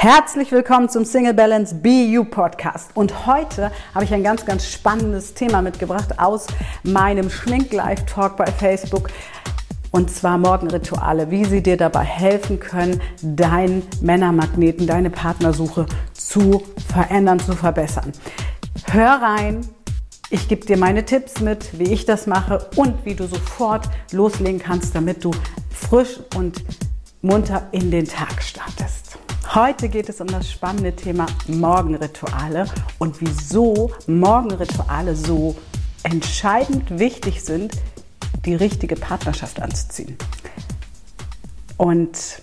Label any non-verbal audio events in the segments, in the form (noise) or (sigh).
Herzlich willkommen zum Single Balance BU Podcast. Und heute habe ich ein ganz, ganz spannendes Thema mitgebracht aus meinem Schmink Live Talk bei Facebook. Und zwar Morgenrituale, wie sie dir dabei helfen können, deinen Männermagneten, deine Partnersuche zu verändern, zu verbessern. Hör rein, ich gebe dir meine Tipps mit, wie ich das mache und wie du sofort loslegen kannst, damit du frisch und munter in den Tag startest. Heute geht es um das spannende Thema Morgenrituale und wieso Morgenrituale so entscheidend wichtig sind, die richtige Partnerschaft anzuziehen. Und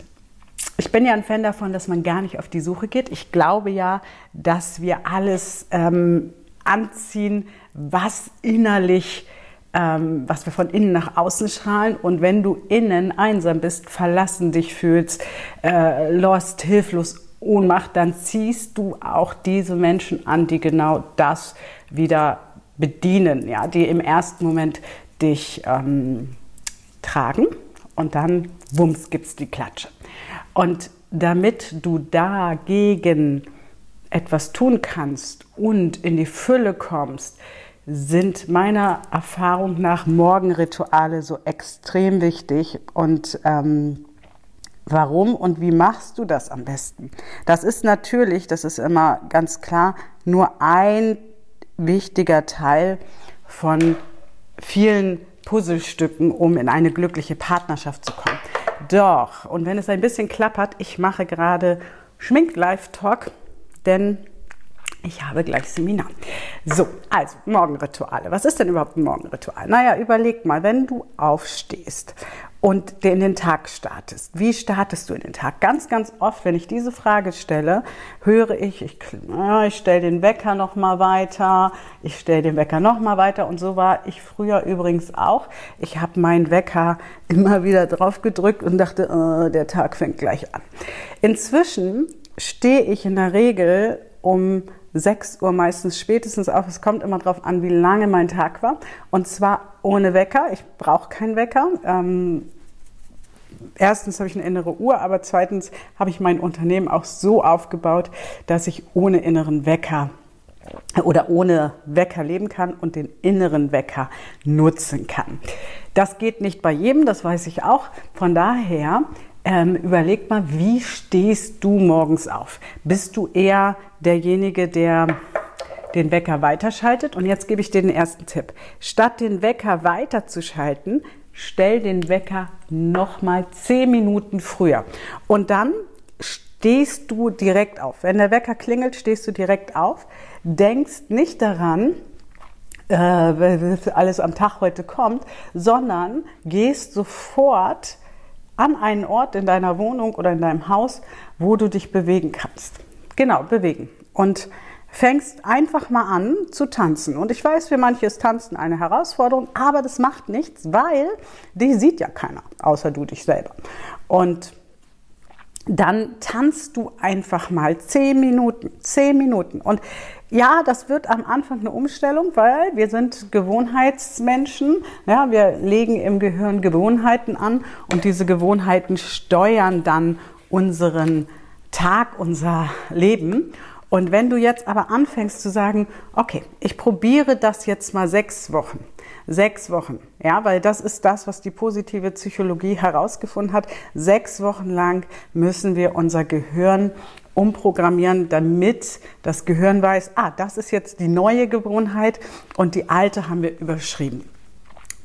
ich bin ja ein Fan davon, dass man gar nicht auf die Suche geht. Ich glaube ja, dass wir alles ähm, anziehen, was innerlich ähm, was wir von innen nach außen strahlen. Und wenn du innen einsam bist, verlassen dich fühlst, äh, lost, hilflos, Ohnmacht, dann ziehst du auch diese Menschen an, die genau das wieder bedienen, ja, die im ersten Moment dich ähm, tragen und dann, wumms, gibt's die Klatsche. Und damit du dagegen etwas tun kannst und in die Fülle kommst, sind meiner Erfahrung nach Morgenrituale so extrem wichtig. Und ähm, warum und wie machst du das am besten? Das ist natürlich, das ist immer ganz klar, nur ein wichtiger Teil von vielen Puzzlestücken, um in eine glückliche Partnerschaft zu kommen. Doch, und wenn es ein bisschen klappert, ich mache gerade Schmink-Live-Talk, denn ich habe gleich Seminar. So, also Morgenrituale. Was ist denn überhaupt ein Morgenritual? Naja, überleg mal, wenn du aufstehst und in den Tag startest. Wie startest du in den Tag? Ganz, ganz oft, wenn ich diese Frage stelle, höre ich, ich, ich stelle den Wecker noch mal weiter, ich stelle den Wecker noch mal weiter und so war ich früher übrigens auch. Ich habe meinen Wecker immer wieder drauf gedrückt und dachte, oh, der Tag fängt gleich an. Inzwischen stehe ich in der Regel um 6 Uhr meistens spätestens auf. Es kommt immer darauf an, wie lange mein Tag war. Und zwar ohne Wecker. Ich brauche keinen Wecker. Ähm, erstens habe ich eine innere Uhr, aber zweitens habe ich mein Unternehmen auch so aufgebaut, dass ich ohne inneren Wecker oder ohne Wecker leben kann und den inneren Wecker nutzen kann. Das geht nicht bei jedem, das weiß ich auch. Von daher ähm, überleg mal, wie stehst du morgens auf? Bist du eher derjenige, der den Wecker weiterschaltet? Und jetzt gebe ich dir den ersten Tipp. Statt den Wecker weiterzuschalten, stell den Wecker nochmal zehn Minuten früher. Und dann stehst du direkt auf. Wenn der Wecker klingelt, stehst du direkt auf, denkst nicht daran, äh, alles am Tag heute kommt, sondern gehst sofort an einen Ort in deiner Wohnung oder in deinem Haus, wo du dich bewegen kannst. Genau, bewegen. Und fängst einfach mal an zu tanzen. Und ich weiß, für manche ist Tanzen eine Herausforderung, aber das macht nichts, weil die sieht ja keiner, außer du dich selber. Und dann tanzt du einfach mal zehn Minuten, zehn Minuten. Und ja, das wird am Anfang eine Umstellung, weil wir sind Gewohnheitsmenschen. Ja, wir legen im Gehirn Gewohnheiten an und diese Gewohnheiten steuern dann unseren Tag, unser Leben. Und wenn du jetzt aber anfängst zu sagen, okay, ich probiere das jetzt mal sechs Wochen, sechs Wochen, ja, weil das ist das, was die positive Psychologie herausgefunden hat. Sechs Wochen lang müssen wir unser Gehirn umprogrammieren, damit das Gehirn weiß, ah, das ist jetzt die neue Gewohnheit und die alte haben wir überschrieben.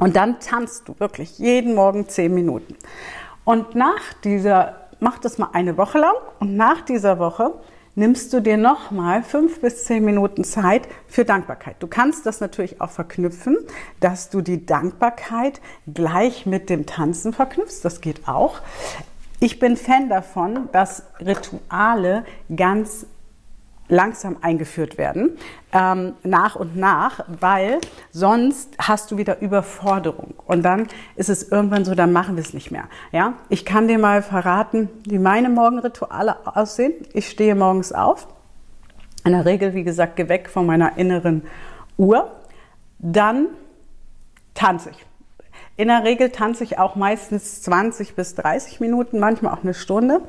Und dann tanzt du wirklich jeden Morgen zehn Minuten. Und nach dieser, mach das mal eine Woche lang und nach dieser Woche nimmst du dir nochmal fünf bis zehn Minuten Zeit für Dankbarkeit. Du kannst das natürlich auch verknüpfen, dass du die Dankbarkeit gleich mit dem Tanzen verknüpfst. Das geht auch. Ich bin Fan davon, dass Rituale ganz langsam eingeführt werden, ähm, nach und nach, weil sonst hast du wieder Überforderung. Und dann ist es irgendwann so, dann machen wir es nicht mehr. Ja? Ich kann dir mal verraten, wie meine Morgenrituale aussehen. Ich stehe morgens auf, in der Regel, wie gesagt, weg von meiner inneren Uhr. Dann tanze ich. In der Regel tanze ich auch meistens 20 bis 30 Minuten, manchmal auch eine Stunde.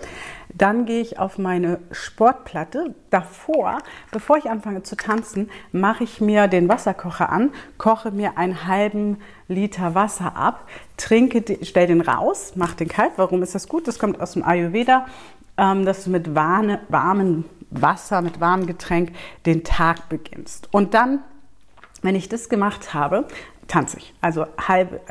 Dann gehe ich auf meine Sportplatte. Davor, bevor ich anfange zu tanzen, mache ich mir den Wasserkocher an, koche mir einen halben Liter Wasser ab, trinke, stell den raus, mache den kalt. Warum ist das gut? Das kommt aus dem Ayurveda, ähm, dass du mit warmem Wasser, mit warmem Getränk den Tag beginnst. Und dann, wenn ich das gemacht habe, tanze ich. Also halbe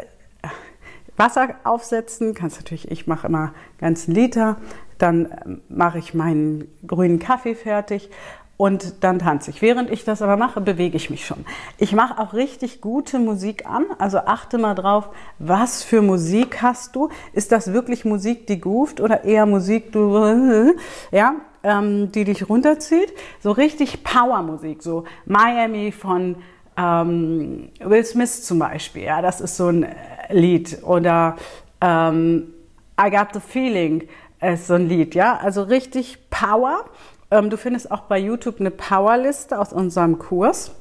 Wasser aufsetzen, kannst natürlich, ich mache immer ganzen Liter, dann ähm, mache ich meinen grünen Kaffee fertig und dann tanze ich. Während ich das aber mache, bewege ich mich schon. Ich mache auch richtig gute Musik an, also achte mal drauf, was für Musik hast du? Ist das wirklich Musik, die groovt oder eher Musik, du, (laughs) ja, ähm, die dich runterzieht? So richtig Power-Musik, so Miami von ähm, Will Smith zum Beispiel, ja, das ist so ein Lied oder ähm, I Got the Feeling ist so ein Lied, ja, also richtig Power. Ähm, du findest auch bei YouTube eine Powerliste aus unserem Kurs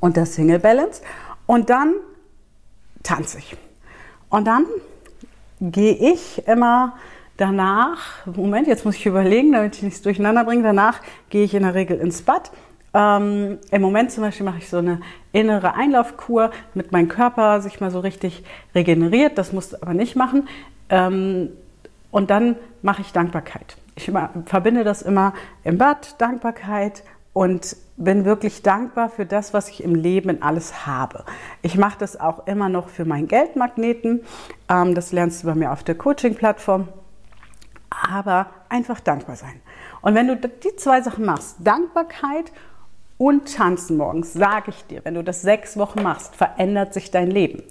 und der Single Balance. Und dann tanze ich. Und dann gehe ich immer danach, Moment, jetzt muss ich überlegen, damit ich nichts durcheinander bringe, danach gehe ich in der Regel ins Bad ähm, Im Moment zum Beispiel mache ich so eine innere Einlaufkur, damit mein Körper sich mal so richtig regeneriert. Das musst du aber nicht machen. Ähm, und dann mache ich Dankbarkeit. Ich immer, verbinde das immer im Bad, Dankbarkeit und bin wirklich dankbar für das, was ich im Leben alles habe. Ich mache das auch immer noch für meinen Geldmagneten. Ähm, das lernst du bei mir auf der Coaching-Plattform. Aber einfach dankbar sein. Und wenn du die zwei Sachen machst, Dankbarkeit und tanzen morgens, sage ich dir, wenn du das sechs Wochen machst, verändert sich dein Leben.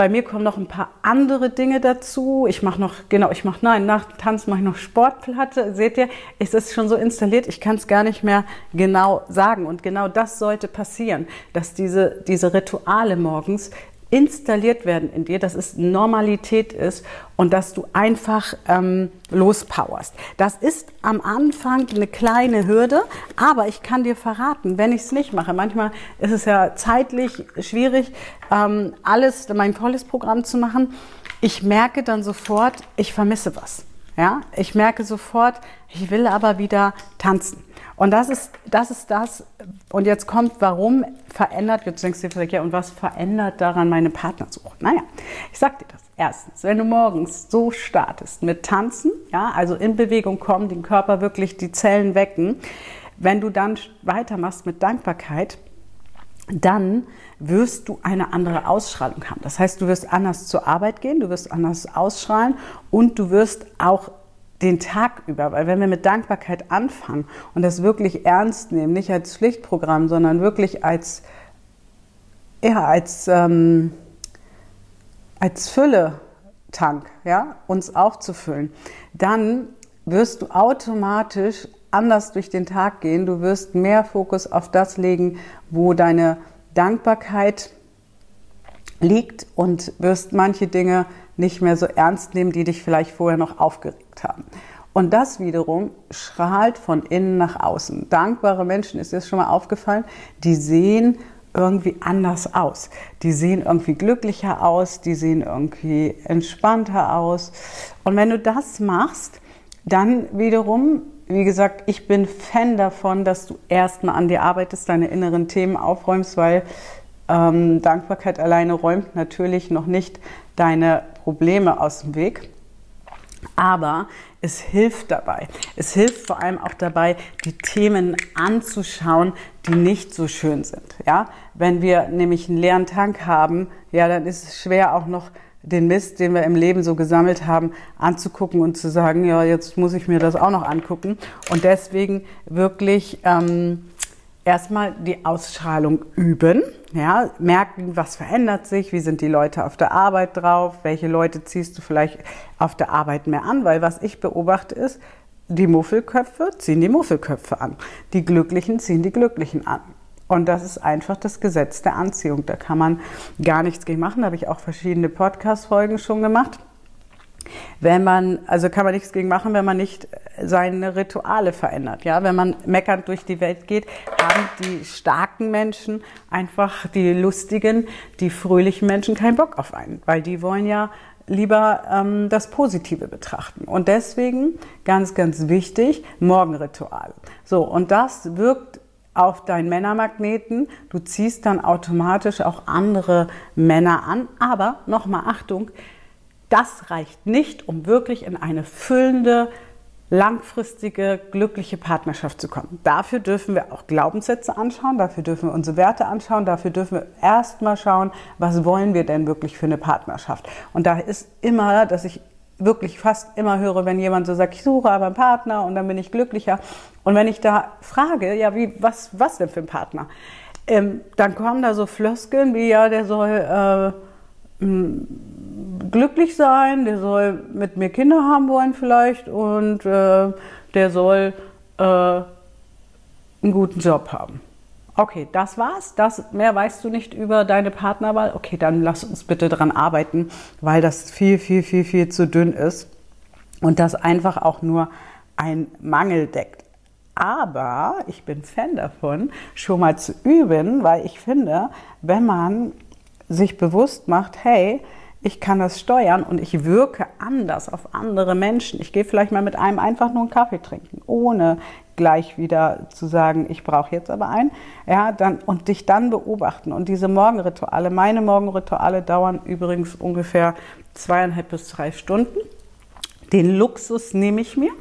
Bei mir kommen noch ein paar andere Dinge dazu. Ich mache noch, genau, ich mache, nein, nach Tanz mache ich noch Sportplatte. Seht ihr, es ist schon so installiert, ich kann es gar nicht mehr genau sagen. Und genau das sollte passieren, dass diese, diese Rituale morgens installiert werden in dir, dass es Normalität ist und dass du einfach ähm, lospowerst. Das ist am Anfang eine kleine Hürde, aber ich kann dir verraten, wenn ich es nicht mache, manchmal ist es ja zeitlich schwierig, ähm, alles, mein volles Programm zu machen. Ich merke dann sofort, ich vermisse was. Ja, ich merke sofort, ich will aber wieder tanzen. Und das ist, das ist das. Und jetzt kommt, warum verändert, jetzt denkst du dir, ja, und was verändert daran meine Partnersuche? Naja, ich sag dir das. Erstens, wenn du morgens so startest mit Tanzen, ja, also in Bewegung kommen, den Körper wirklich die Zellen wecken, wenn du dann weitermachst mit Dankbarkeit, dann wirst du eine andere Ausstrahlung haben. Das heißt, du wirst anders zur Arbeit gehen, du wirst anders ausstrahlen und du wirst auch den Tag über, weil wenn wir mit Dankbarkeit anfangen und das wirklich ernst nehmen, nicht als Pflichtprogramm, sondern wirklich als, ja, als, ähm, als Fülle-Tank, ja, uns aufzufüllen, dann wirst du automatisch anders durch den Tag gehen. Du wirst mehr Fokus auf das legen, wo deine Dankbarkeit liegt und wirst manche Dinge nicht mehr so ernst nehmen, die dich vielleicht vorher noch aufgeregt haben. Und das wiederum strahlt von innen nach außen. Dankbare Menschen, ist dir schon mal aufgefallen, die sehen irgendwie anders aus. Die sehen irgendwie glücklicher aus, die sehen irgendwie entspannter aus. Und wenn du das machst, dann wiederum, wie gesagt, ich bin Fan davon, dass du erstmal an dir arbeitest, deine inneren Themen aufräumst, weil ähm, Dankbarkeit alleine räumt natürlich noch nicht deine Probleme aus dem Weg. Aber es hilft dabei. Es hilft vor allem auch dabei, die Themen anzuschauen, die nicht so schön sind. Ja, wenn wir nämlich einen leeren Tank haben, ja, dann ist es schwer auch noch den Mist, den wir im Leben so gesammelt haben, anzugucken und zu sagen, ja, jetzt muss ich mir das auch noch angucken. Und deswegen wirklich ähm, erstmal die Ausstrahlung üben, ja, merken, was verändert sich, wie sind die Leute auf der Arbeit drauf, welche Leute ziehst du vielleicht auf der Arbeit mehr an, weil was ich beobachte ist, die Muffelköpfe ziehen die Muffelköpfe an, die Glücklichen ziehen die Glücklichen an. Und das ist einfach das Gesetz der Anziehung. Da kann man gar nichts gegen machen. Da habe ich auch verschiedene Podcast-Folgen schon gemacht. Wenn man, also kann man nichts gegen machen, wenn man nicht seine Rituale verändert. Ja, wenn man meckernd durch die Welt geht, haben die starken Menschen einfach die lustigen, die fröhlichen Menschen keinen Bock auf einen, weil die wollen ja lieber ähm, das Positive betrachten. Und deswegen ganz, ganz wichtig, Morgenritual. So, und das wirkt auf deinen Männermagneten. Du ziehst dann automatisch auch andere Männer an. Aber nochmal Achtung, das reicht nicht, um wirklich in eine füllende, langfristige, glückliche Partnerschaft zu kommen. Dafür dürfen wir auch Glaubenssätze anschauen, dafür dürfen wir unsere Werte anschauen, dafür dürfen wir erstmal schauen, was wollen wir denn wirklich für eine Partnerschaft. Und da ist immer, dass ich wirklich fast immer höre, wenn jemand so sagt, ich suche aber einen Partner und dann bin ich glücklicher. Und wenn ich da frage, ja, wie, was, was denn für ein Partner? Ähm, dann kommen da so Floskeln wie, ja, der soll äh, glücklich sein, der soll mit mir Kinder haben wollen vielleicht und äh, der soll äh, einen guten Job haben. Okay, das war's. Das, mehr weißt du nicht über deine Partnerwahl. Okay, dann lass uns bitte dran arbeiten, weil das viel, viel, viel, viel zu dünn ist und das einfach auch nur ein Mangel deckt. Aber ich bin Fan davon, schon mal zu üben, weil ich finde, wenn man sich bewusst macht, hey, ich kann das steuern und ich wirke anders auf andere Menschen. Ich gehe vielleicht mal mit einem einfach nur einen Kaffee trinken, ohne gleich wieder zu sagen, ich brauche jetzt aber einen. Ja, dann, und dich dann beobachten. Und diese Morgenrituale, meine Morgenrituale dauern übrigens ungefähr zweieinhalb bis drei Stunden. Den Luxus nehme ich mir.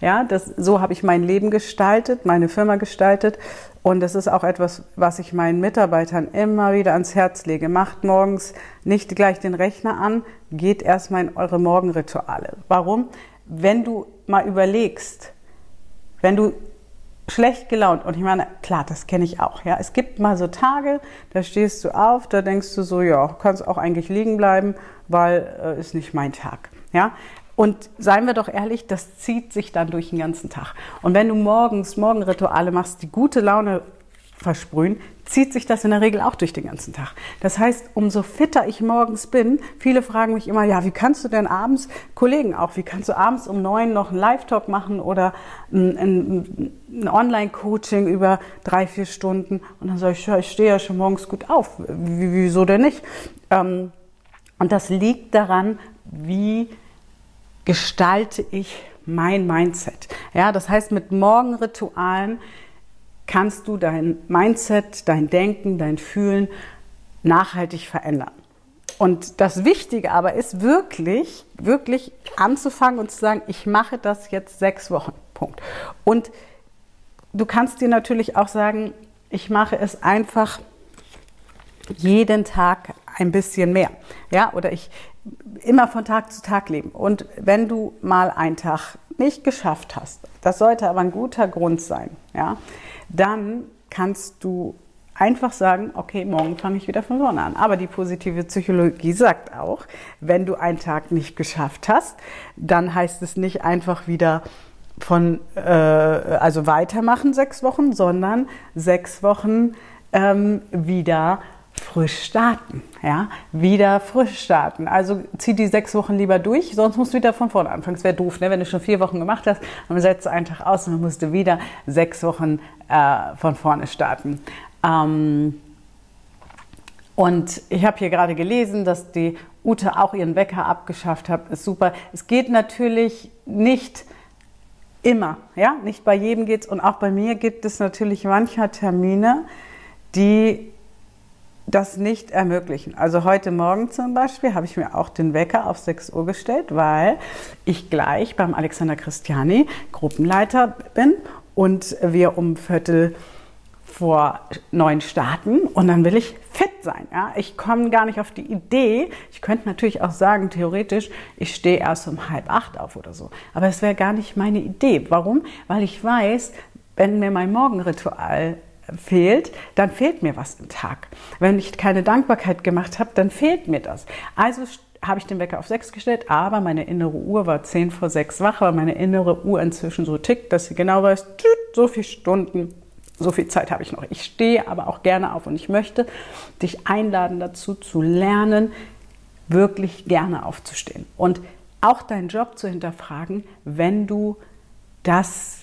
Ja, das, so habe ich mein Leben gestaltet, meine Firma gestaltet. Und das ist auch etwas, was ich meinen Mitarbeitern immer wieder ans Herz lege. Macht morgens nicht gleich den Rechner an, geht erstmal in eure Morgenrituale. Warum? Wenn du mal überlegst, wenn du schlecht gelaunt, und ich meine, klar, das kenne ich auch, ja. Es gibt mal so Tage, da stehst du auf, da denkst du so, ja, kannst auch eigentlich liegen bleiben, weil äh, ist nicht mein Tag, ja. Und seien wir doch ehrlich, das zieht sich dann durch den ganzen Tag. Und wenn du morgens Morgenrituale machst, die gute Laune versprühen, zieht sich das in der Regel auch durch den ganzen Tag. Das heißt, umso fitter ich morgens bin, viele fragen mich immer, ja, wie kannst du denn abends, Kollegen auch, wie kannst du abends um neun noch einen Live-Talk machen oder ein, ein, ein Online-Coaching über drei, vier Stunden? Und dann sage ich, ja, ich stehe ja schon morgens gut auf. Wie, wieso denn nicht? Ähm, und das liegt daran, wie gestalte ich mein Mindset. Ja, das heißt, mit Morgenritualen kannst du dein Mindset, dein Denken, dein Fühlen nachhaltig verändern. Und das Wichtige aber ist wirklich, wirklich anzufangen und zu sagen, ich mache das jetzt sechs Wochen. Punkt. Und du kannst dir natürlich auch sagen, ich mache es einfach jeden Tag ein bisschen mehr. Ja, oder ich immer von Tag zu Tag leben. Und wenn du mal einen Tag nicht geschafft hast, das sollte aber ein guter Grund sein, ja, dann kannst du einfach sagen, okay, morgen fange ich wieder von vorne an. Aber die positive Psychologie sagt auch, wenn du einen Tag nicht geschafft hast, dann heißt es nicht einfach wieder von, äh, also weitermachen sechs Wochen, sondern sechs Wochen ähm, wieder frisch starten, ja, wieder frisch starten. Also zieh die sechs Wochen lieber durch, sonst musst du wieder von vorne anfangen. Es wäre doof, ne? wenn du schon vier Wochen gemacht hast, dann setzt du einen Tag aus und dann musst du wieder sechs Wochen äh, von vorne starten. Ähm, und ich habe hier gerade gelesen, dass die Ute auch ihren Wecker abgeschafft hat. Ist super. Es geht natürlich nicht immer, ja, nicht bei jedem geht's und auch bei mir gibt es natürlich mancher Termine, die das nicht ermöglichen. Also heute Morgen zum Beispiel habe ich mir auch den Wecker auf 6 Uhr gestellt, weil ich gleich beim Alexander Christiani Gruppenleiter bin und wir um Viertel vor neun starten und dann will ich fit sein. Ja? Ich komme gar nicht auf die Idee. Ich könnte natürlich auch sagen, theoretisch, ich stehe erst um halb acht auf oder so. Aber es wäre gar nicht meine Idee. Warum? Weil ich weiß, wenn mir mein Morgenritual fehlt, dann fehlt mir was im Tag. Wenn ich keine Dankbarkeit gemacht habe, dann fehlt mir das. Also habe ich den Wecker auf sechs gestellt, aber meine innere Uhr war zehn vor sechs wach, weil meine innere Uhr inzwischen so tickt, dass sie genau weiß, so viele Stunden, so viel Zeit habe ich noch. Ich stehe aber auch gerne auf und ich möchte dich einladen dazu zu lernen, wirklich gerne aufzustehen. Und auch deinen Job zu hinterfragen, wenn du das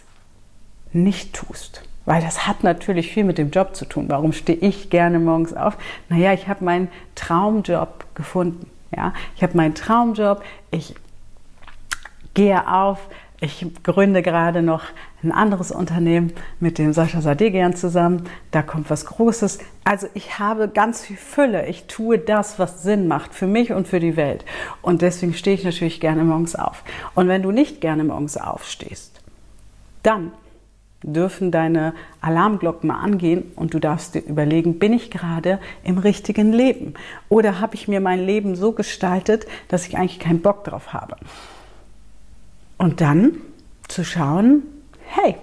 nicht tust. Weil das hat natürlich viel mit dem Job zu tun. Warum stehe ich gerne morgens auf? Naja, ich habe meinen Traumjob gefunden. Ja? Ich habe meinen Traumjob, ich gehe auf, ich gründe gerade noch ein anderes Unternehmen mit dem Sascha Sadegian zusammen. Da kommt was Großes. Also ich habe ganz viel Fülle. Ich tue das, was Sinn macht für mich und für die Welt. Und deswegen stehe ich natürlich gerne morgens auf. Und wenn du nicht gerne morgens aufstehst, dann dürfen deine Alarmglocken mal angehen und du darfst dir überlegen, bin ich gerade im richtigen Leben? Oder habe ich mir mein Leben so gestaltet, dass ich eigentlich keinen Bock drauf habe? Und dann zu schauen, hey,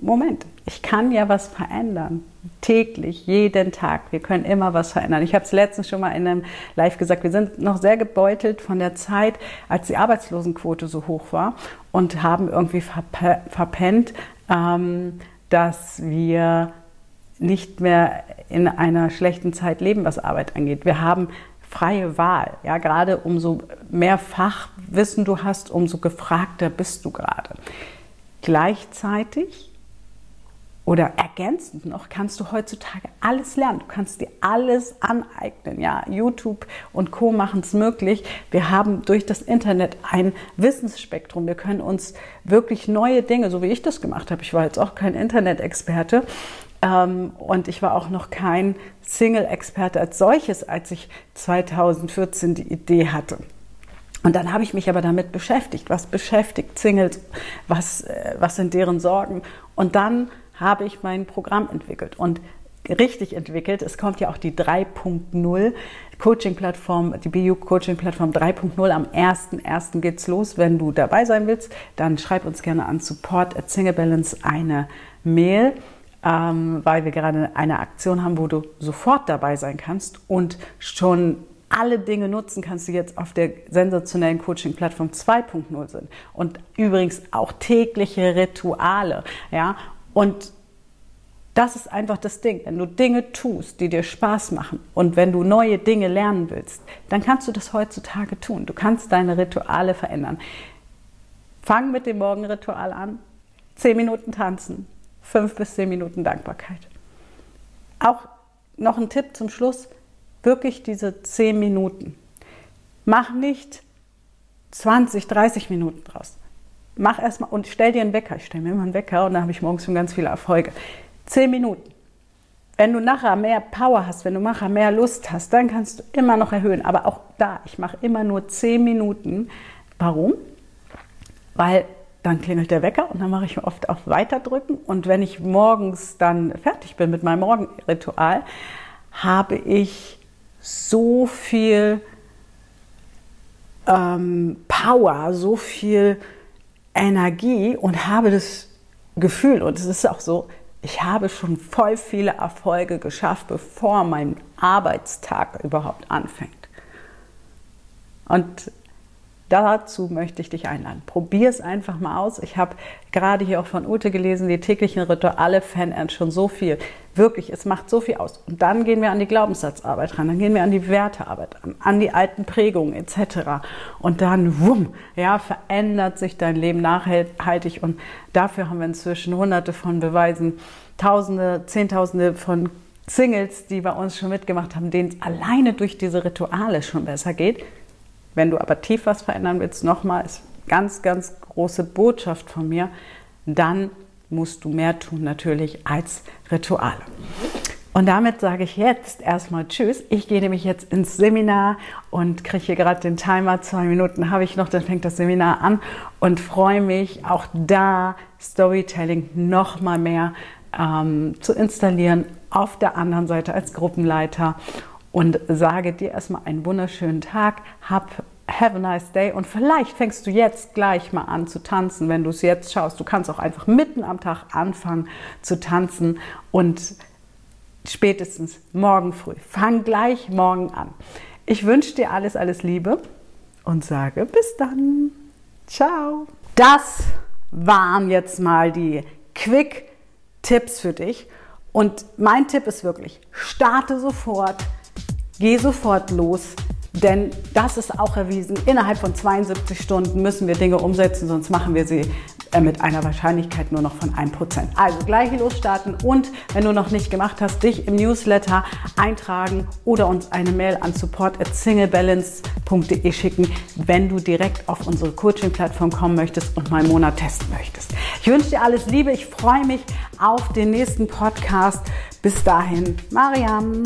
Moment, ich kann ja was verändern. Täglich, jeden Tag. Wir können immer was verändern. Ich habe es letztens schon mal in einem Live gesagt, wir sind noch sehr gebeutelt von der Zeit, als die Arbeitslosenquote so hoch war und haben irgendwie verpennt, ähm, dass wir nicht mehr in einer schlechten Zeit leben, was Arbeit angeht. Wir haben freie Wahl. Ja, gerade umso mehr Fachwissen du hast, umso gefragter bist du gerade. Gleichzeitig oder ergänzend noch kannst du heutzutage alles lernen. Du kannst dir alles aneignen. Ja, YouTube und Co machen es möglich. Wir haben durch das Internet ein Wissensspektrum. Wir können uns wirklich neue Dinge, so wie ich das gemacht habe. Ich war jetzt auch kein Internet-Experte, ähm, und ich war auch noch kein Single-Experte als solches, als ich 2014 die Idee hatte. Und dann habe ich mich aber damit beschäftigt. Was beschäftigt Singles? Was, äh, was sind deren Sorgen? Und dann habe ich mein Programm entwickelt und richtig entwickelt. Es kommt ja auch die 3.0 Coaching-Plattform, die BU Coaching-Plattform 3.0. Am 1.1. geht's los. Wenn du dabei sein willst, dann schreib uns gerne an support at Single Balance eine Mail ähm, weil wir gerade eine Aktion haben, wo du sofort dabei sein kannst und schon alle Dinge nutzen kannst, die jetzt auf der sensationellen Coaching-Plattform 2.0 sind. Und übrigens auch tägliche Rituale. Ja? Und das ist einfach das Ding. Wenn du Dinge tust, die dir Spaß machen und wenn du neue Dinge lernen willst, dann kannst du das heutzutage tun. Du kannst deine Rituale verändern. Fang mit dem Morgenritual an. Zehn Minuten tanzen, fünf bis zehn Minuten Dankbarkeit. Auch noch ein Tipp zum Schluss, wirklich diese zehn Minuten. Mach nicht 20, 30 Minuten draus. Mach erstmal und stell dir einen Wecker. Ich stelle mir immer einen Wecker und da habe ich morgens schon ganz viele Erfolge. Zehn Minuten. Wenn du nachher mehr Power hast, wenn du nachher mehr Lust hast, dann kannst du immer noch erhöhen. Aber auch da, ich mache immer nur zehn Minuten. Warum? Weil dann klingelt der Wecker und dann mache ich oft auf Weiterdrücken. Und wenn ich morgens dann fertig bin mit meinem Morgenritual, habe ich so viel ähm, Power, so viel Energie und habe das Gefühl, und es ist auch so, ich habe schon voll viele Erfolge geschafft, bevor mein Arbeitstag überhaupt anfängt. Und Dazu möchte ich dich einladen. Probier es einfach mal aus. Ich habe gerade hier auch von Ute gelesen, die täglichen Rituale verändern schon so viel. Wirklich, es macht so viel aus. Und dann gehen wir an die Glaubenssatzarbeit ran, dann gehen wir an die Wertearbeit ran, an die alten Prägungen etc. Und dann, wumm, ja, verändert sich dein Leben nachhaltig. Und dafür haben wir inzwischen hunderte von Beweisen, Tausende, Zehntausende von Singles, die bei uns schon mitgemacht haben, denen es alleine durch diese Rituale schon besser geht. Wenn du aber tief was verändern willst, nochmal, ist ganz, ganz große Botschaft von mir, dann musst du mehr tun natürlich als Rituale. Und damit sage ich jetzt erstmal Tschüss. Ich gehe nämlich jetzt ins Seminar und kriege hier gerade den Timer. Zwei Minuten habe ich noch, dann fängt das Seminar an und freue mich auch da Storytelling noch mal mehr ähm, zu installieren auf der anderen Seite als Gruppenleiter und sage dir erstmal einen wunderschönen Tag, hab have a nice day und vielleicht fängst du jetzt gleich mal an zu tanzen, wenn du es jetzt schaust. Du kannst auch einfach mitten am Tag anfangen zu tanzen und spätestens morgen früh. Fang gleich morgen an. Ich wünsche dir alles, alles Liebe und sage bis dann. Ciao. Das waren jetzt mal die Quick-Tipps für dich. Und mein Tipp ist wirklich, starte sofort Geh sofort los, Denn das ist auch erwiesen. Innerhalb von 72 Stunden müssen wir Dinge umsetzen, sonst machen wir sie äh, mit einer Wahrscheinlichkeit nur noch von 1%. Also gleich losstarten und wenn du noch nicht gemacht hast, dich im Newsletter eintragen oder uns eine Mail an support@singlebalance.de schicken, wenn du direkt auf unsere Coaching-Plattform kommen möchtest und mal einen Monat testen möchtest. Ich wünsche dir alles Liebe. Ich freue mich auf den nächsten Podcast. Bis dahin, Mariam.